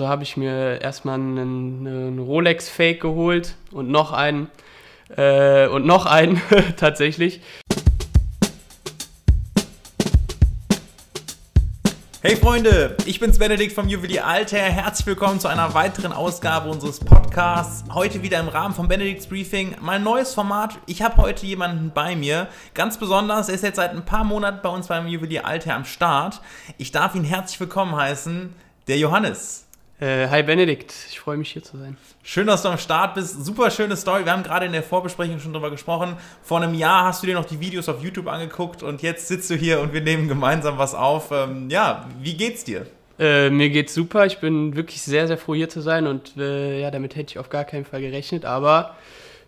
So habe ich mir erstmal einen, einen Rolex-Fake geholt und noch einen äh, und noch einen tatsächlich. Hey Freunde, ich bin's Benedikt vom Juwelier Alter. Herzlich willkommen zu einer weiteren Ausgabe unseres Podcasts. Heute wieder im Rahmen von Benedikts Briefing. Mein neues Format. Ich habe heute jemanden bei mir. Ganz besonders, er ist jetzt seit ein paar Monaten bei uns beim Juwelier Alter am Start. Ich darf ihn herzlich willkommen heißen, der Johannes. Äh, hi Benedikt, ich freue mich hier zu sein. Schön, dass du am Start bist. Super schöne Story. Wir haben gerade in der Vorbesprechung schon drüber gesprochen. Vor einem Jahr hast du dir noch die Videos auf YouTube angeguckt und jetzt sitzt du hier und wir nehmen gemeinsam was auf. Ähm, ja, wie geht's dir? Äh, mir geht's super. Ich bin wirklich sehr, sehr froh hier zu sein und äh, ja, damit hätte ich auf gar keinen Fall gerechnet. Aber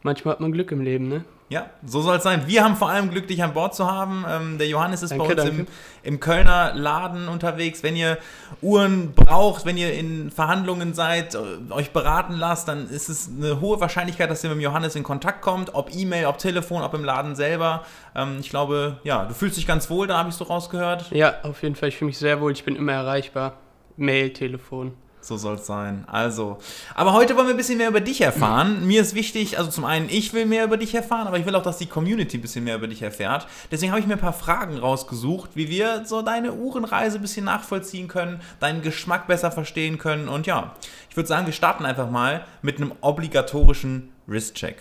manchmal hat man Glück im Leben, ne? Ja, so soll es sein. Wir haben vor allem Glück, dich an Bord zu haben. Ähm, der Johannes ist danke, bei uns im, im, Kölner Laden unterwegs. Wenn ihr Uhren braucht, wenn ihr in Verhandlungen seid, äh, euch beraten lasst, dann ist es eine hohe Wahrscheinlichkeit, dass ihr mit dem Johannes in Kontakt kommt. Ob E-Mail, ob Telefon, ob im Laden selber. Ähm, ich glaube, ja, du fühlst dich ganz wohl, da habe ich so rausgehört. Ja, auf jeden Fall. Ich fühle mich sehr wohl. Ich bin immer erreichbar. Mail, Telefon. So soll es sein. Also, aber heute wollen wir ein bisschen mehr über dich erfahren. Mir ist wichtig, also zum einen, ich will mehr über dich erfahren, aber ich will auch, dass die Community ein bisschen mehr über dich erfährt. Deswegen habe ich mir ein paar Fragen rausgesucht, wie wir so deine Uhrenreise ein bisschen nachvollziehen können, deinen Geschmack besser verstehen können. Und ja, ich würde sagen, wir starten einfach mal mit einem obligatorischen Wrist-Check.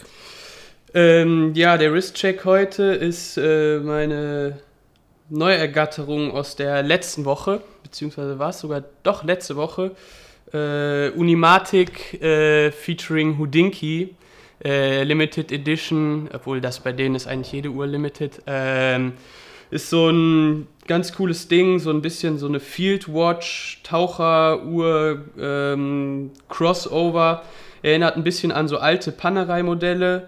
Ähm, ja, der Wrist-Check heute ist äh, meine Neuergatterung aus der letzten Woche, beziehungsweise war es sogar doch letzte Woche äh, Unimatic äh, featuring Houdinki äh, Limited Edition, obwohl das bei denen ist eigentlich jede Uhr Limited. Ähm, ist so ein ganz cooles Ding, so ein bisschen so eine Fieldwatch, Taucheruhr, ähm, Crossover. Erinnert ein bisschen an so alte Panerei-Modelle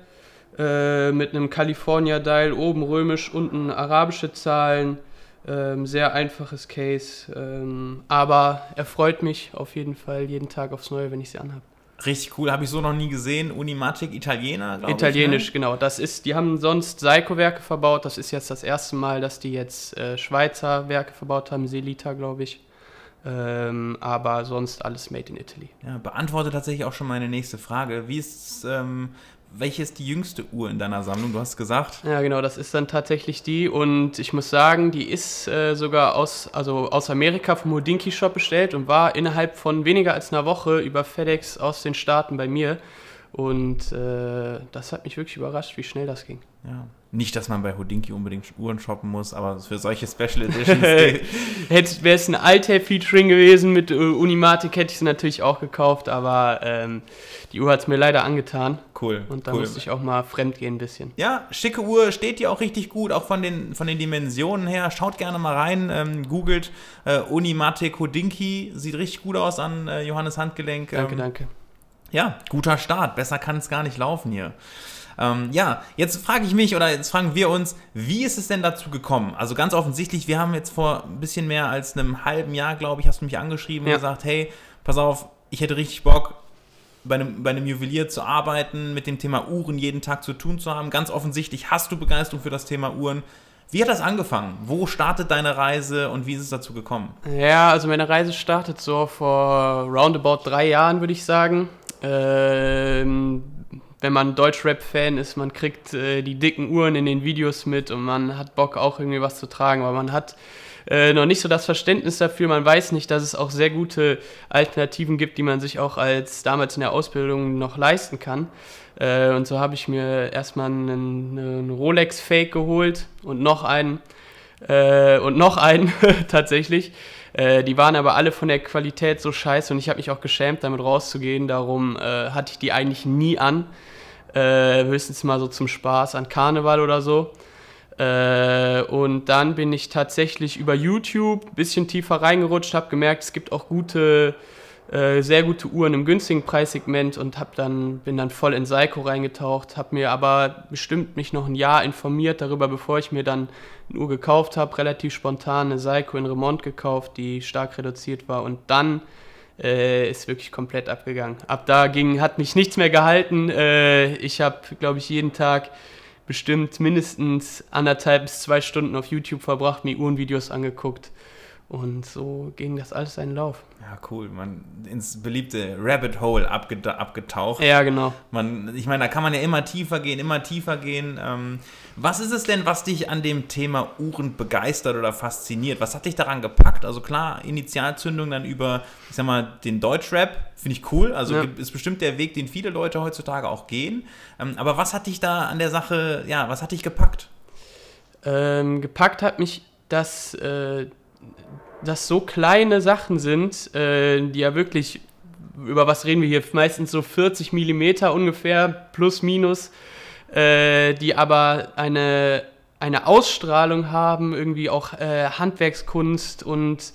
äh, mit einem California Dial, oben römisch, unten arabische Zahlen. Ähm, sehr einfaches Case, ähm, aber er freut mich auf jeden Fall jeden Tag aufs Neue, wenn ich sie anhabe. Richtig cool, habe ich so noch nie gesehen. Unimatic Italiener, glaube ich. Italienisch, ne? genau. Das ist, die haben sonst Seiko-Werke verbaut. Das ist jetzt das erste Mal, dass die jetzt äh, Schweizer Werke verbaut haben, Selita, glaube ich. Ähm, aber sonst alles made in Italy. Ja, beantworte tatsächlich auch schon meine nächste Frage. Wie ist ähm, welche ist die jüngste Uhr in deiner Sammlung? Du hast gesagt. Ja, genau, das ist dann tatsächlich die. Und ich muss sagen, die ist äh, sogar aus, also aus Amerika vom Houdinki Shop bestellt und war innerhalb von weniger als einer Woche über FedEx aus den Staaten bei mir. Und äh, das hat mich wirklich überrascht, wie schnell das ging. Ja. Nicht, dass man bei Houdinki unbedingt Uhren shoppen muss, aber für solche Special Editions. Wäre es ein Altair-Featuring gewesen mit äh, Unimatic, hätte ich sie natürlich auch gekauft, aber ähm, die Uhr hat es mir leider angetan. Cool. Und da cool. musste ich auch mal fremd gehen ein bisschen. Ja, schicke Uhr, steht dir auch richtig gut, auch von den, von den Dimensionen her. Schaut gerne mal rein, ähm, googelt äh, Unimatic Houdinki, sieht richtig gut aus an äh, Johannes Handgelenk. Danke, ähm, danke. Ja, guter Start. Besser kann es gar nicht laufen hier. Ähm, ja, jetzt frage ich mich oder jetzt fragen wir uns, wie ist es denn dazu gekommen? Also ganz offensichtlich, wir haben jetzt vor ein bisschen mehr als einem halben Jahr, glaube ich, hast du mich angeschrieben ja. und gesagt, hey, pass auf, ich hätte richtig Bock, bei einem, bei einem Juwelier zu arbeiten, mit dem Thema Uhren jeden Tag zu tun zu haben. Ganz offensichtlich hast du Begeisterung für das Thema Uhren. Wie hat das angefangen? Wo startet deine Reise und wie ist es dazu gekommen? Ja, also meine Reise startet so vor roundabout drei Jahren, würde ich sagen. Ähm, wenn man Deutschrap-Fan ist, man kriegt äh, die dicken Uhren in den Videos mit und man hat Bock auch irgendwie was zu tragen, aber man hat äh, noch nicht so das Verständnis dafür. Man weiß nicht, dass es auch sehr gute Alternativen gibt, die man sich auch als damals in der Ausbildung noch leisten kann. Äh, und so habe ich mir erstmal einen, einen Rolex-Fake geholt und noch einen äh, und noch einen tatsächlich. Äh, die waren aber alle von der Qualität so scheiße und ich habe mich auch geschämt, damit rauszugehen. Darum äh, hatte ich die eigentlich nie an. Äh, höchstens mal so zum Spaß an Karneval oder so. Äh, und dann bin ich tatsächlich über YouTube ein bisschen tiefer reingerutscht, habe gemerkt, es gibt auch gute äh, sehr gute Uhren im günstigen Preissegment und hab dann, bin dann voll in Seiko reingetaucht, habe mir aber bestimmt mich noch ein Jahr informiert darüber, bevor ich mir dann eine Uhr gekauft habe, relativ spontan eine Seiko in Remont gekauft, die stark reduziert war und dann äh, ist wirklich komplett abgegangen. Ab da ging, hat mich nichts mehr gehalten. Äh, ich habe, glaube ich, jeden Tag bestimmt mindestens anderthalb bis zwei Stunden auf YouTube verbracht, mir Uhrenvideos angeguckt Und so ging das alles seinen Lauf. Ja, cool. Man ins beliebte Rabbit Hole abgetaucht. Ja, genau. Man, ich meine, da kann man ja immer tiefer gehen, immer tiefer gehen. Ähm, was ist es denn, was dich an dem Thema Uhren begeistert oder fasziniert? Was hat dich daran gepackt? Also klar, Initialzündung dann über, ich sag mal, den Deutschrap, finde ich cool. Also ja. ist bestimmt der Weg, den viele Leute heutzutage auch gehen. Ähm, aber was hat dich da an der Sache, ja, was hat dich gepackt? Ähm, gepackt hat mich, dass äh, das so kleine Sachen sind, äh, die ja wirklich, über was reden wir hier, meistens so 40 Millimeter ungefähr, plus minus, äh, die aber eine, eine Ausstrahlung haben, irgendwie auch äh, Handwerkskunst und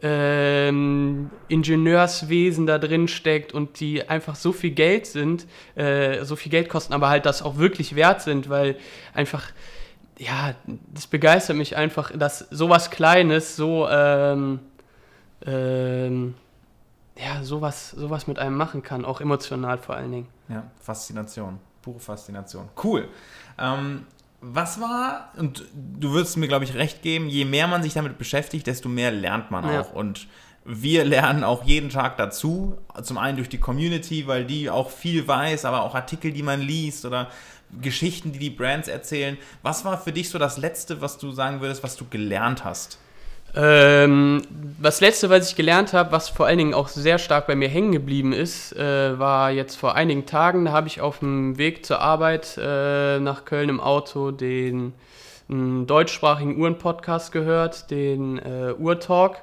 ähm, Ingenieurswesen da drin steckt und die einfach so viel Geld sind, äh, so viel Geld kosten, aber halt das auch wirklich wert sind, weil einfach ja, das begeistert mich einfach, dass sowas Kleines so, ähm, ähm, ja, sowas, sowas mit einem machen kann, auch emotional vor allen Dingen. Ja, Faszination, pure Faszination. Cool. Ähm, was war, und du würdest mir, glaube ich, recht geben, je mehr man sich damit beschäftigt, desto mehr lernt man ja. auch. Und wir lernen auch jeden Tag dazu. Zum einen durch die Community, weil die auch viel weiß, aber auch Artikel, die man liest oder Geschichten, die die Brands erzählen. Was war für dich so das Letzte, was du sagen würdest, was du gelernt hast? Ähm, das letzte, was ich gelernt habe, was vor allen Dingen auch sehr stark bei mir hängen geblieben ist, äh, war jetzt vor einigen Tagen. Da habe ich auf dem Weg zur Arbeit äh, nach Köln im Auto den deutschsprachigen Uhren-Podcast gehört, den äh, Uhrtalk.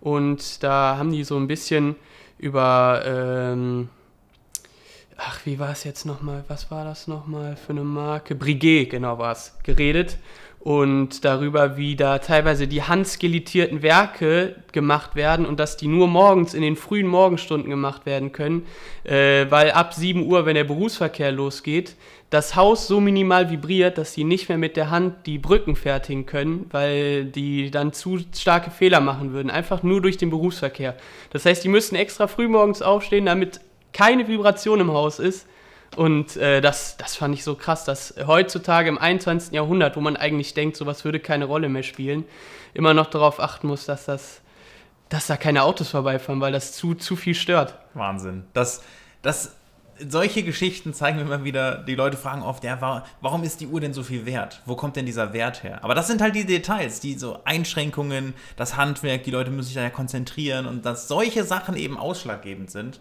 Und da haben die so ein bisschen über ähm, ach, wie war es jetzt nochmal, was war das nochmal für eine Marke? Briguet, genau war es, geredet. Und darüber, wie da teilweise die handskelettierten Werke gemacht werden und dass die nur morgens in den frühen Morgenstunden gemacht werden können, äh, weil ab 7 Uhr, wenn der Berufsverkehr losgeht, das Haus so minimal vibriert, dass sie nicht mehr mit der Hand die Brücken fertigen können, weil die dann zu starke Fehler machen würden, einfach nur durch den Berufsverkehr. Das heißt, die müssten extra früh morgens aufstehen, damit keine Vibration im Haus ist. Und äh, das, das fand ich so krass, dass heutzutage im 21. Jahrhundert, wo man eigentlich denkt, sowas würde keine Rolle mehr spielen, immer noch darauf achten muss, dass das dass da keine Autos vorbeifahren, weil das zu, zu viel stört. Wahnsinn. Das, das, solche Geschichten zeigen mir immer wieder, die Leute fragen oft, ja, warum ist die Uhr denn so viel wert? Wo kommt denn dieser Wert her? Aber das sind halt die Details, die so Einschränkungen, das Handwerk, die Leute müssen sich da ja konzentrieren und dass solche Sachen eben ausschlaggebend sind.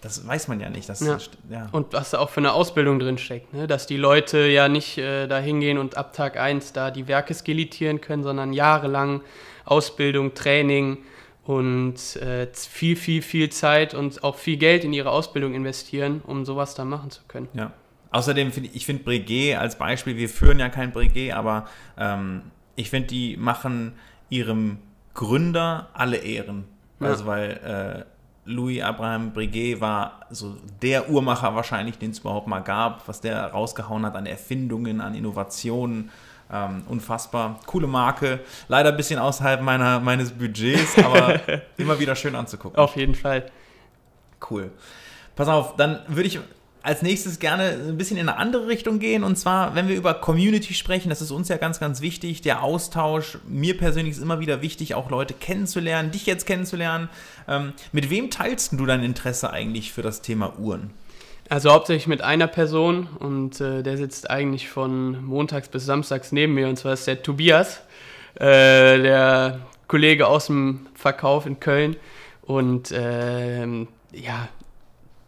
Das weiß man ja nicht. Das, ja. ja. Und was da auch für eine Ausbildung drin steckt, ne? dass die Leute ja nicht äh, da hingehen und ab Tag 1 da die Werke skelettieren können, sondern jahrelang Ausbildung, Training und äh, viel, viel, viel Zeit und auch viel Geld in ihre Ausbildung investieren, um sowas dann machen zu können. Ja. Außerdem finde ich, ich finde Breguet als Beispiel, wir führen ja kein Breguet, aber ähm, ich finde, die machen ihrem Gründer alle Ehren. Ja. Also weil äh, Louis Abraham Breguet war so der Uhrmacher wahrscheinlich, den es überhaupt mal gab, was der rausgehauen hat an Erfindungen, an Innovationen. Ähm, unfassbar. Coole Marke. Leider ein bisschen außerhalb meiner, meines Budgets, aber immer wieder schön anzugucken. Auf jeden Fall. Cool. Pass auf, dann würde ich als nächstes gerne ein bisschen in eine andere Richtung gehen. Und zwar, wenn wir über Community sprechen, das ist uns ja ganz, ganz wichtig. Der Austausch, mir persönlich ist immer wieder wichtig, auch Leute kennenzulernen, dich jetzt kennenzulernen. Ähm, mit wem teilst du dein Interesse eigentlich für das Thema Uhren? Also hauptsächlich mit einer Person und äh, der sitzt eigentlich von montags bis samstags neben mir und zwar ist der Tobias, äh, der Kollege aus dem Verkauf in Köln. Und äh, ja,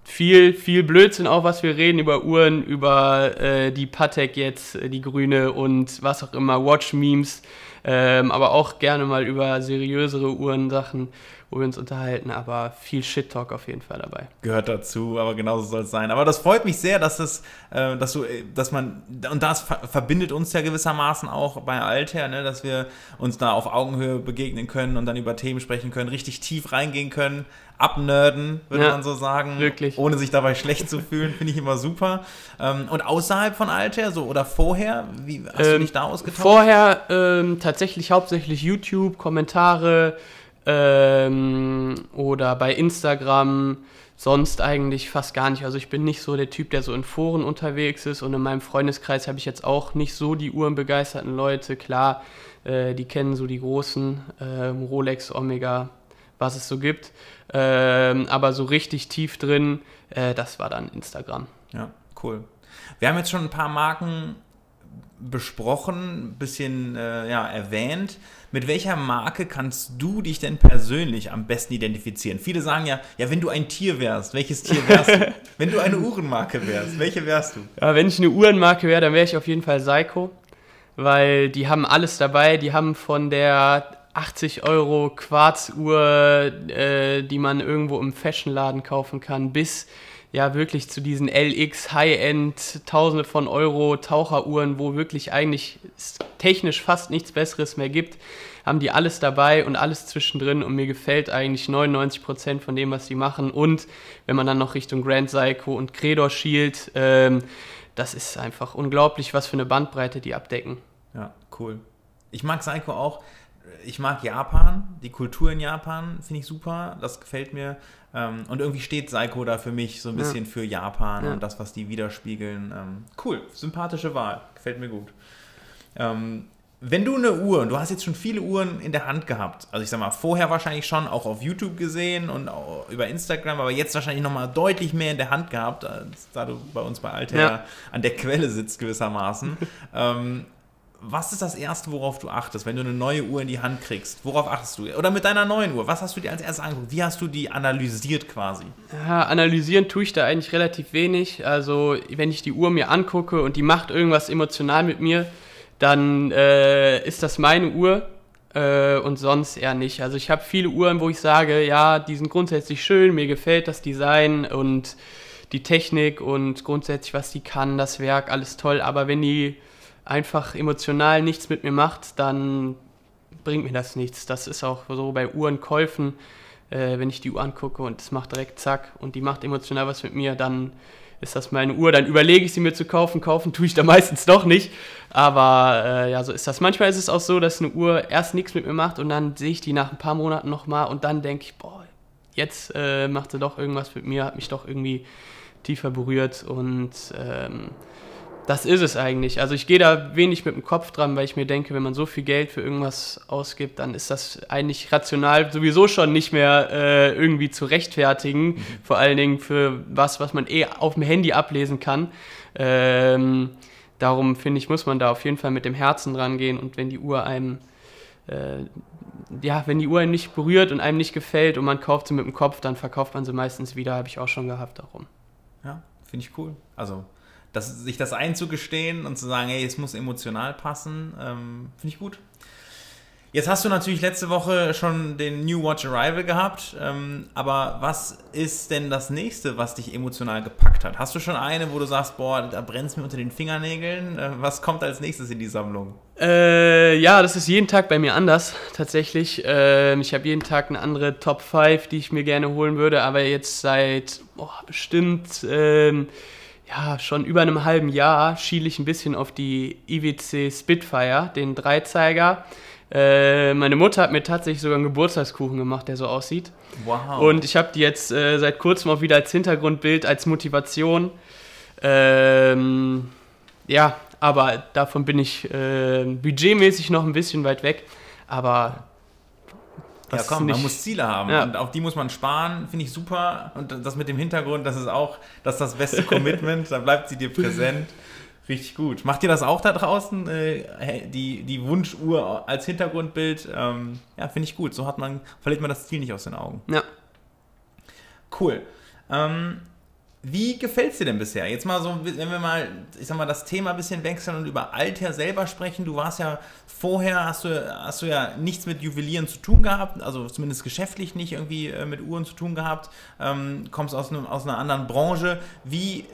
viel, viel Blödsinn auch, was wir reden über Uhren, über äh, die Patek jetzt, äh, die grüne und was auch immer, Watch-Memes, ähm, aber auch gerne mal über seriösere Uhrensachen wo wir uns unterhalten, aber viel Shit-Talk auf jeden Fall dabei. Gehört dazu, aber genauso soll es sein. Aber das freut mich sehr, dass es, äh, dass du, äh, dass man, und das verbindet uns ja gewissermaßen auch bei Alter, ne, dass wir uns da auf Augenhöhe begegnen können und dann über Themen sprechen können, richtig tief reingehen können, abnerden, würde ja, man so sagen. Wirklich. Ohne sich dabei schlecht zu fühlen, finde ich immer super. Ähm, und außerhalb von Alter, so oder vorher, wie hast ähm, du dich da ausgetauscht? Vorher ähm, tatsächlich hauptsächlich YouTube, Kommentare, Ähm, oder bei Instagram sonst eigentlich fast gar nicht. Also ich bin nicht so der Typ, der so in Foren unterwegs ist und in meinem Freundeskreis habe ich jetzt auch nicht so die uhrenbegeisterten Leute. Klar, äh, die kennen so die großen äh, Rolex, Omega, was es so gibt. Ähm, aber so richtig tief drin, äh, das war dann Instagram. Ja, cool. Wir haben jetzt schon ein paar Marken besprochen, ein bisschen äh, ja, erwähnt. Mit welcher Marke kannst du dich denn persönlich am besten identifizieren? Viele sagen ja, ja, wenn du ein Tier wärst, welches Tier wärst du? wenn du eine Uhrenmarke wärst, welche wärst du? Ja, wenn ich eine Uhrenmarke wäre, dann wäre ich auf jeden Fall Seiko, weil die haben alles dabei. Die haben von der 80 Euro Quarzuhr, äh, die man irgendwo im Fashionladen kaufen kann, bis ja wirklich zu diesen LX High-End Tausende von Euro Taucheruhren, wo wirklich eigentlich technisch fast nichts Besseres mehr gibt, haben die alles dabei und alles zwischendrin und mir gefällt eigentlich 99 Prozent von dem, was die machen und wenn man dann noch Richtung Grand Psycho und Credor schielt, ähm, das ist einfach unglaublich, was für eine Bandbreite die abdecken. Ja, cool. Ich mag Seiko auch. Ich mag Japan, die Kultur in Japan finde ich super, das gefällt mir. Ähm, und irgendwie steht Seiko da für mich so ein bisschen ja. für Japan ja. und das, was die widerspiegeln. Ähm, cool, sympathische Wahl, gefällt mir gut. Ähm, wenn du eine Uhr, und du hast jetzt schon viele Uhren in der Hand gehabt, also ich sag mal, vorher wahrscheinlich schon auch auf YouTube gesehen und auch über Instagram, aber jetzt wahrscheinlich nochmal deutlich mehr in der Hand gehabt, da du bei uns bei Alter ja. an der Quelle sitzt gewissermaßen. was ist das Erste, worauf du achtest, wenn du eine neue Uhr in die Hand kriegst? Worauf achtest du? Oder mit deiner neuen Uhr, was hast du dir als erstes angeguckt? Wie hast du die analysiert quasi? Ja, analysieren tue ich da eigentlich relativ wenig. Also, wenn ich die Uhr mir angucke und die macht irgendwas emotional mit mir, dann äh, ist das meine Uhr äh, und sonst eher nicht. Also, ich habe viele Uhren, wo ich sage, ja, die sind grundsätzlich schön, mir gefällt das Design und die Technik und grundsätzlich, was die kann, das Werk, alles toll. Aber wenn die einfach emotional nichts mit mir macht, dann bringt mir das nichts. Das ist auch so bei Uhrenkäufen, äh, wenn ich die Uhr angucke und es macht direkt zack und die macht emotional was mit mir, dann ist das meine Uhr. Dann überlege ich sie mir zu kaufen. Kaufen tue ich da meistens doch nicht. Aber äh, ja, so ist das. Manchmal ist es auch so, dass eine Uhr erst nichts mit mir macht und dann sehe ich die nach ein paar Monaten nochmal und dann denke ich, boah, jetzt äh, macht sie doch irgendwas mit mir, hat mich doch irgendwie tiefer berührt und ähm, das ist es eigentlich. Also ich gehe da wenig mit dem Kopf dran, weil ich mir denke, wenn man so viel Geld für irgendwas ausgibt, dann ist das eigentlich rational sowieso schon nicht mehr äh, irgendwie zu rechtfertigen. Mhm. Vor allen Dingen für was, was man eh auf dem Handy ablesen kann. Ähm, darum finde ich, muss man da auf jeden Fall mit dem Herzen rangehen und wenn die Uhr einem äh, ja, wenn die Uhr einem nicht berührt und einem nicht gefällt und man kauft sie mit dem Kopf, dann verkauft man sie meistens wieder, habe ich auch schon gehabt darum. Ja, finde ich cool. Also das, sich das einzugestehen und zu sagen, hey, es muss emotional passen, ähm, finde ich gut. Jetzt hast du natürlich letzte Woche schon den New Watch Arrival gehabt, ähm, aber was ist denn das nächste, was dich emotional gepackt hat? Hast du schon eine, wo du sagst, boah, da brennt mir unter den Fingernägeln? Äh, was kommt als nächstes in die Sammlung? Äh, ja, das ist jeden Tag bei mir anders, tatsächlich. Äh, ich habe jeden Tag eine andere Top 5, die ich mir gerne holen würde, aber jetzt seit boah, bestimmt ähm, ja, schon über einem halben Jahr schiele ich ein bisschen auf die IWC Spitfire, den Dreizeiger. Äh, meine Mutter hat mir tatsächlich sogar einen Geburtstagskuchen gemacht, der so aussieht. Wow. Und ich habe die jetzt äh, seit kurzem auch wieder als Hintergrundbild, als Motivation. Ähm, ja, aber davon bin ich äh, budgetmäßig noch ein bisschen weit weg. Aber ja, komm, man muss Ziele haben ja. und auf die muss man sparen, finde ich super. Und das mit dem Hintergrund, das ist auch das, ist das beste Commitment, da bleibt sie dir präsent. Richtig gut. Macht ihr das auch da draußen, äh, die, die Wunschuhr als Hintergrundbild? Ähm, ja, finde ich gut. So hat man, verliert man das Ziel nicht aus den Augen. Ja. Cool. Ähm, wie gefällt es dir denn bisher? Jetzt mal so, wenn wir mal, ich sag mal, das Thema ein bisschen wechseln und über Alter selber sprechen. Du warst ja vorher, hast du, hast du ja nichts mit Juwelieren zu tun gehabt, also zumindest geschäftlich nicht irgendwie äh, mit Uhren zu tun gehabt, ähm, kommst aus, einem, aus einer anderen Branche. Wie,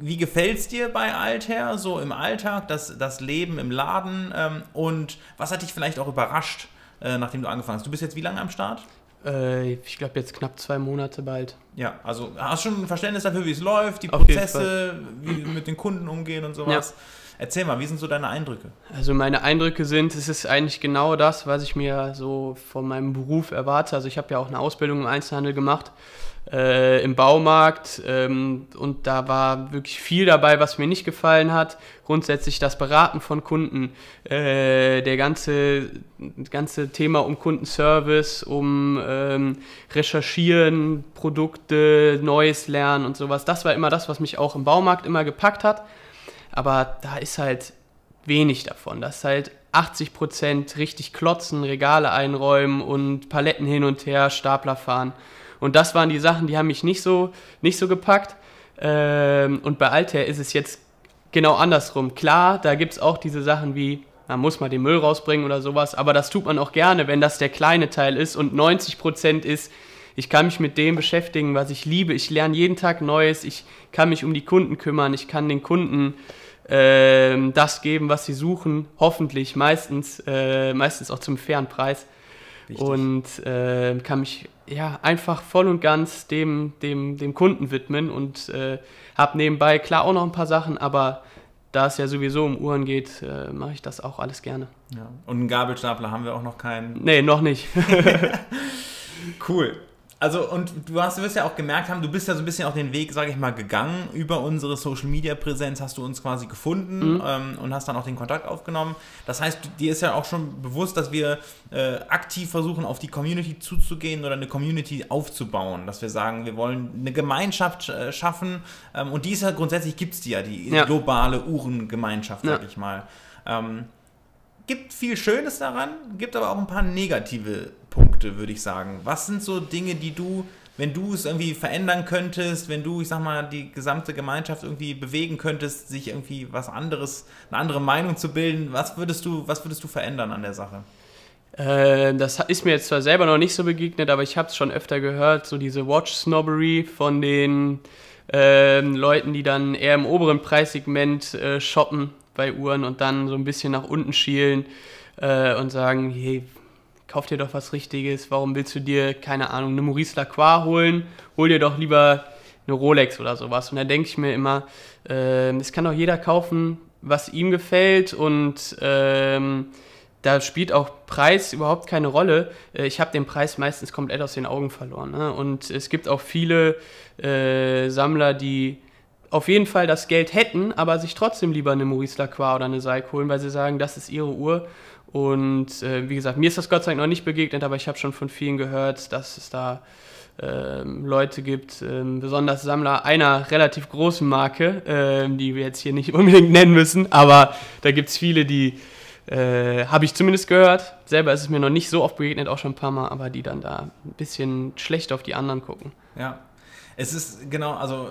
wie gefällt es dir bei Alter, so im Alltag, das, das Leben im Laden ähm, und was hat dich vielleicht auch überrascht, äh, nachdem du angefangen hast? Du bist jetzt wie lange am Start? Äh, ich glaube jetzt knapp zwei Monate bald. Ja, also hast du schon ein Verständnis dafür, wie es läuft, die Prozesse, wie mit den Kunden umgehen und sowas. Erzähl mal, wie sind so deine Eindrücke? Also meine Eindrücke sind, es ist eigentlich genau das, was ich mir so von meinem Beruf erwarte. Also ich habe ja auch eine Ausbildung im Einzelhandel gemacht, äh, im Baumarkt ähm, und da war wirklich viel dabei, was mir nicht gefallen hat. Grundsätzlich das Beraten von Kunden, äh, der ganze, ganze Thema um Kundenservice, um ähm, Recherchieren, Produkte, Neues lernen und sowas. Das war immer das, was mich auch im Baumarkt immer gepackt hat. Aber da ist halt wenig davon. Das ist halt 80 Prozent richtig klotzen, Regale einräumen und Paletten hin und her, Stapler fahren. Und das waren die Sachen, die haben mich nicht so, nicht so gepackt. Ähm, und bei Altair ist es jetzt genau andersrum. Klar, da gibt es auch diese Sachen wie, man muss mal den Müll rausbringen oder sowas, aber das tut man auch gerne, wenn das der kleine Teil ist und 90 Prozent ist, ich kann mich mit dem beschäftigen, was ich liebe. Ich lerne jeden Tag Neues. Ich kann mich um die Kunden kümmern. Ich kann den Kunden äh, das geben, was sie suchen. Hoffentlich meistens, äh, meistens auch zum fairen Preis. Richtig. Und äh, kann mich ja einfach voll und ganz dem, dem, dem Kunden widmen und äh, habe nebenbei klar auch noch ein paar Sachen, aber da es ja sowieso um Uhren geht, äh, mache ich das auch alles gerne. Ja. Und einen Gabelstapler haben wir auch noch keinen. Nee, noch nicht. cool. Also, und du hast, du wirst ja auch gemerkt haben, du bist ja so ein bisschen auch den Weg, sage ich mal, gegangen. Über unsere Social Media Präsenz hast du uns quasi gefunden mhm. ähm, und hast dann auch den Kontakt aufgenommen. Das heißt, dir ist ja auch schon bewusst, dass wir äh, aktiv versuchen, auf die Community zuzugehen oder eine Community aufzubauen. Dass wir sagen, wir wollen eine Gemeinschaft äh, schaffen. Ähm, und die ist ja grundsätzlich, gibt es die ja, die ja. globale Uhrengemeinschaft, sag ja. ich mal. Ähm, gibt viel Schönes daran, gibt aber auch ein paar negative Punkte, würde ich sagen. Was sind so Dinge, die du, wenn du es irgendwie verändern könntest, wenn du, ich sag mal, die gesamte Gemeinschaft irgendwie bewegen könntest, sich irgendwie was anderes, eine andere Meinung zu bilden, was würdest du, was würdest du verändern an der Sache? Äh, das ist mir jetzt zwar selber noch nicht so begegnet, aber ich habe es schon öfter gehört, so diese Watch-Snobbery von den äh, Leuten, die dann eher im oberen Preissegment äh, shoppen bei Uhren und dann so ein bisschen nach unten schielen äh, und sagen, hey, kauf dir doch was Richtiges, warum willst du dir, keine Ahnung, eine Maurice Lacroix holen, hol dir doch lieber eine Rolex oder sowas. Und da denke ich mir immer, äh, kann doch jeder kaufen, was ihm gefällt und ähm, da spielt auch Preis überhaupt keine Rolle. Äh, ich habe den Preis meistens komplett aus den Augen verloren. Ne? Und es gibt auch viele äh, Sammler, die auf jeden Fall das Geld hätten, aber sich trotzdem lieber eine Maurice Lacroix oder eine Seik holen, weil sie sagen, das ist ihre Uhr. Und äh, wie gesagt, mir ist das Gott sei Dank noch nicht begegnet, aber ich habe schon von vielen gehört, dass es da ähm, Leute gibt, ähm, besonders Sammler einer relativ großen Marke, ähm, die wir jetzt hier nicht unbedingt nennen müssen, aber da gibt es viele, die äh, habe ich zumindest gehört. Selber ist es mir noch nicht so oft begegnet, auch schon ein paar Mal, aber die dann da ein bisschen schlecht auf die anderen gucken. Ja, es ist genau, also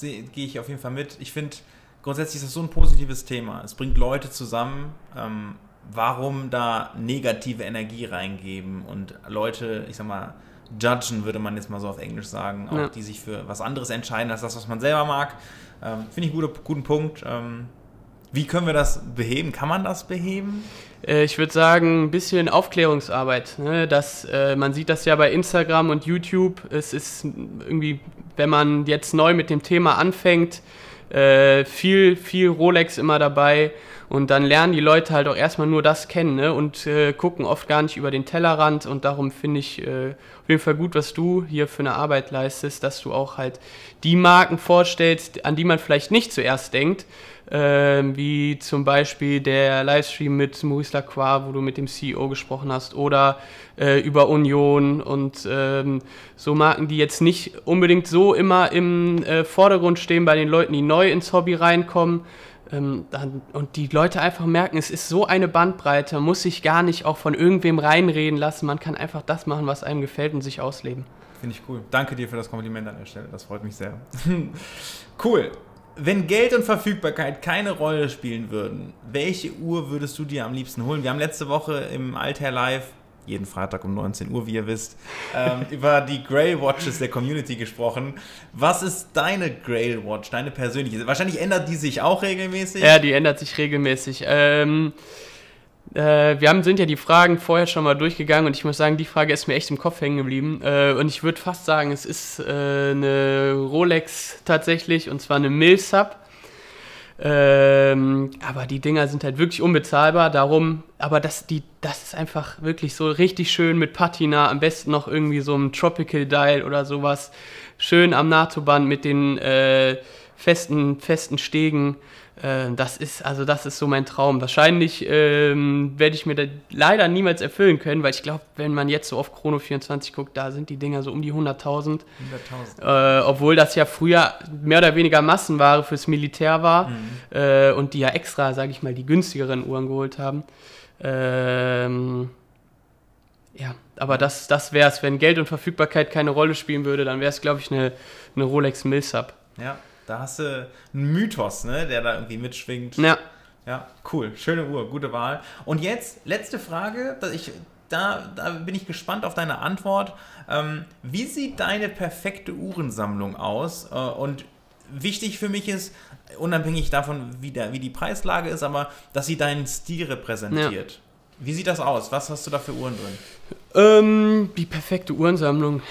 gehe ich auf jeden Fall mit. Ich finde, grundsätzlich ist das so ein positives Thema. Es bringt Leute zusammen. Ähm, warum da negative Energie reingeben und Leute, ich sag mal, judgen, würde man jetzt mal so auf Englisch sagen, auch ja. die sich für was anderes entscheiden als das, was man selber mag. Ähm, Finde ich einen guten, guten Punkt. Ähm, wie können wir das beheben? Kann man das beheben? Äh, ich würde sagen, ein bisschen Aufklärungsarbeit. Ne? Das, äh, man sieht das ja bei Instagram und YouTube. Es ist irgendwie, wenn man jetzt neu mit dem Thema anfängt, äh, viel, viel Rolex immer dabei. Und dann lernen die Leute halt auch erstmal nur das kennen ne? und äh, gucken oft gar nicht über den Tellerrand. Und darum finde ich äh, auf jeden Fall gut, was du hier für eine Arbeit leistest, dass du auch halt die Marken vorstellst, an die man vielleicht nicht zuerst denkt. Äh, wie zum Beispiel der Livestream mit Maurice Lacroix, wo du mit dem CEO gesprochen hast, oder äh, über Union und ähm, so Marken, die jetzt nicht unbedingt so immer im äh, Vordergrund stehen bei den Leuten, die neu ins Hobby reinkommen, ähm, dann, und die Leute einfach merken, es ist so eine Bandbreite, man muss sich gar nicht auch von irgendwem reinreden lassen, man kann einfach das machen, was einem gefällt und sich ausleben. Finde ich cool. Danke dir für das Kompliment an der Stelle, das freut mich sehr. cool. Wenn Geld und Verfügbarkeit keine Rolle spielen würden, welche Uhr würdest du dir am liebsten holen? Wir haben letzte Woche im Altair Live jeden Freitag um 19 Uhr, wie ihr wisst, ähm, über die Grail Watches der Community gesprochen. Was ist deine Grail Watch, deine persönliche? Wahrscheinlich ändert die sich auch regelmäßig. Ja, die ändert sich regelmäßig. Ähm, Äh, wir haben, sind ja die Fragen vorher schon mal durchgegangen und ich muss sagen, die Frage ist mir echt im Kopf hängen geblieben. Äh, und ich würde fast sagen, es ist äh, eine Rolex tatsächlich und zwar eine Milsub. Ähm, aber die Dinger sind halt wirklich unbezahlbar, darum, aber das, die, das ist einfach wirklich so richtig schön mit Patina, am besten noch irgendwie so ein Tropical Dial oder sowas. Schön am NATO-Band mit den äh, festen, festen Stegen. Äh, das ist, also das ist so mein Traum. Wahrscheinlich ähm, werde ich mir das leider niemals erfüllen können, weil ich glaube, wenn man jetzt so auf Chrono 24 guckt, da sind die Dinger so um die 100.000. 100.000. Äh, obwohl das ja früher mehr oder weniger Massenware fürs Militär war mhm. äh, und die ja extra, sage ich mal, die günstigeren Uhren geholt haben. Ähm, ja, aber das, das wäre es. Wenn Geld und Verfügbarkeit keine Rolle spielen würde, dann wäre es, glaube ich, eine, eine Rolex Millsub. Ja. Da hast du einen Mythos, ne, der da irgendwie mitschwingt. Ja. Ja, cool. Schöne Uhr, gute Wahl. Und jetzt, letzte Frage. Ich, da, da bin ich gespannt auf deine Antwort. Ähm, wie sieht deine perfekte Uhrensammlung aus? Äh, und wichtig für mich ist, unabhängig davon, wie, der, wie die Preislage ist, aber dass sie deinen Stil repräsentiert. Ja. Wie sieht das aus? Was hast du da für Uhren drin? Ähm, die perfekte Uhrensammlung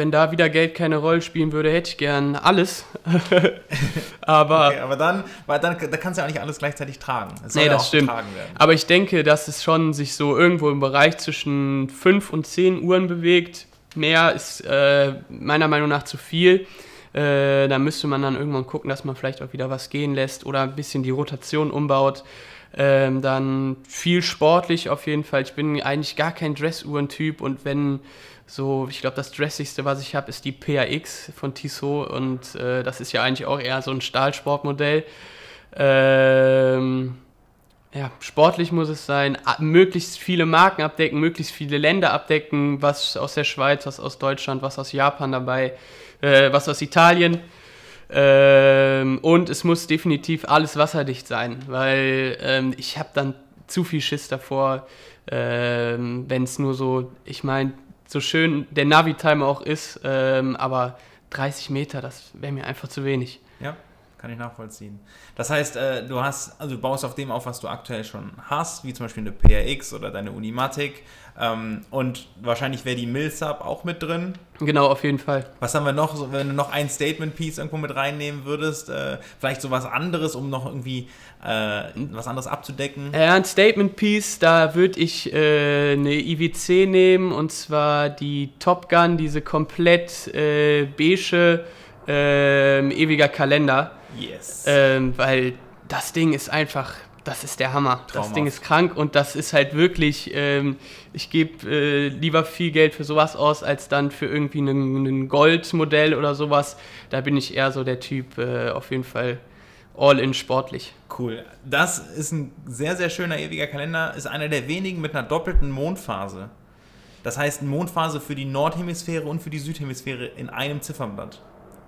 wenn da wieder Geld keine Rolle spielen würde, hätte ich gern alles. aber, okay, aber dann, weil dann da kannst du ja auch nicht alles gleichzeitig tragen. Es nee, das stimmt. Aber ich denke, dass es schon sich so irgendwo im Bereich zwischen 5 und 10 Uhren bewegt. Mehr ist äh, meiner Meinung nach zu viel. Äh, da müsste man dann irgendwann gucken, dass man vielleicht auch wieder was gehen lässt oder ein bisschen die Rotation umbaut. Ähm, dann viel sportlich auf jeden Fall. Ich bin eigentlich gar kein Dressuhrentyp und wenn so, ich glaube, das Dressigste, was ich habe, ist die PAX von Tissot und äh, das ist ja eigentlich auch eher so ein Stahlsportmodell. Ähm, ja, sportlich muss es sein, möglichst viele Marken abdecken, möglichst viele Länder abdecken, was aus der Schweiz, was aus Deutschland, was aus Japan dabei, äh, was aus Italien. Ähm, und es muss definitiv alles wasserdicht sein, weil ähm, ich habe dann zu viel Schiss davor, ähm, wenn es nur so, ich meine, so schön der Navi-Timer auch ist, ähm, aber 30 Meter, das wäre mir einfach zu wenig. Ja, kann ich nachvollziehen. Das heißt, äh, du hast, also du baust auf dem auf, was du aktuell schon hast, wie zum Beispiel eine PRX oder deine Unimatic. Ähm, und wahrscheinlich wäre die Millsub auch mit drin. Genau, auf jeden Fall. Was haben wir noch, wenn du noch ein Statement-Piece irgendwo mit reinnehmen würdest? Äh, vielleicht so was anderes, um noch irgendwie äh, was anderes abzudecken? Ja, ein Statement-Piece, da würde ich äh, eine IWC nehmen und zwar die Top Gun, diese komplett äh, beige ähm, ewiger Kalender. Yes. Ähm, weil das Ding ist einfach, das ist der Hammer. Traumhaft. Das Ding ist krank und das ist halt wirklich, ähm, ich gebe äh, lieber viel Geld für sowas aus, als dann für irgendwie ein Goldmodell oder sowas. Da bin ich eher so der Typ, äh, auf jeden Fall all in sportlich. Cool. Das ist ein sehr, sehr schöner ewiger Kalender. Ist einer der wenigen mit einer doppelten Mondphase. Das heißt, eine Mondphase für die Nordhemisphäre und für die Südhemisphäre in einem Ziffernblatt.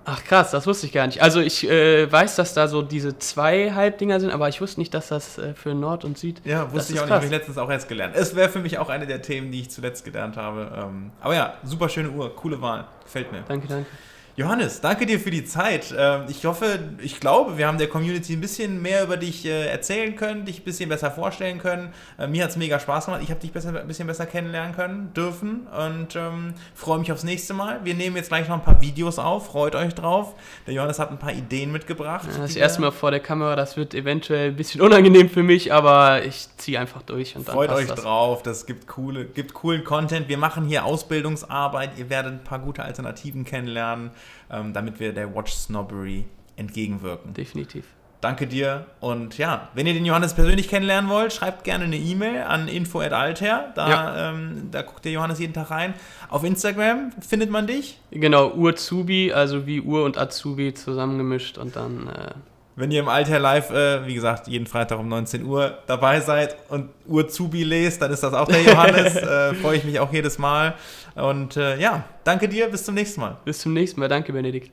Ach krass, das wusste ich gar nicht. Also ich äh, weiß, dass da so diese zwei Halbdinger sind, aber ich wusste nicht, dass das äh, für Nord und Süd. Ja, wusste ich auch krass. nicht, habe ich letztens auch erst gelernt. Es wäre für mich auch eine der Themen, die ich zuletzt gelernt habe. Ähm, aber ja, super schöne Uhr, coole Wahl, gefällt mir. Danke, danke. Johannes, danke dir für die Zeit. Ähm, ich hoffe, ich glaube, wir haben der Community ein bisschen mehr über dich äh, erzählen können, dich ein bisschen besser vorstellen können. Äh, mir hat es mega Spaß gemacht. Ich habe dich besser, ein bisschen besser kennenlernen können, dürfen und ähm, freue mich aufs nächste Mal. Wir nehmen jetzt gleich noch ein paar Videos auf. Freut euch drauf. Der Johannes hat ein paar Ideen mitgebracht. Ja, das erste Mal vor der Kamera, das wird eventuell ein bisschen unangenehm für mich, aber ich ziehe einfach durch. Und dann Freut euch das. drauf. Das gibt, coole, gibt coolen Content. Wir machen hier Ausbildungsarbeit. Ihr werdet ein paar gute Alternativen kennenlernen ähm, damit wir der Watch Snobbery entgegenwirken. Definitiv. Danke dir und ja, wenn ihr den Johannes persönlich kennenlernen wollt, schreibt gerne eine E-Mail an info@alter. Da, ja. ähm, da guckt der Johannes jeden Tag rein. Auf Instagram findet man dich. Genau, Urzubi, also wie Ur und Azubi zusammengemischt und dann. Äh wenn ihr im Alter Live, äh, wie gesagt, jeden Freitag um 19 Uhr dabei seid und Urzubi lest, dann ist das auch der Johannes. äh, Freue ich mich auch jedes Mal. Und äh, ja, danke dir, bis zum nächsten Mal. Bis zum nächsten Mal, danke Benedikt.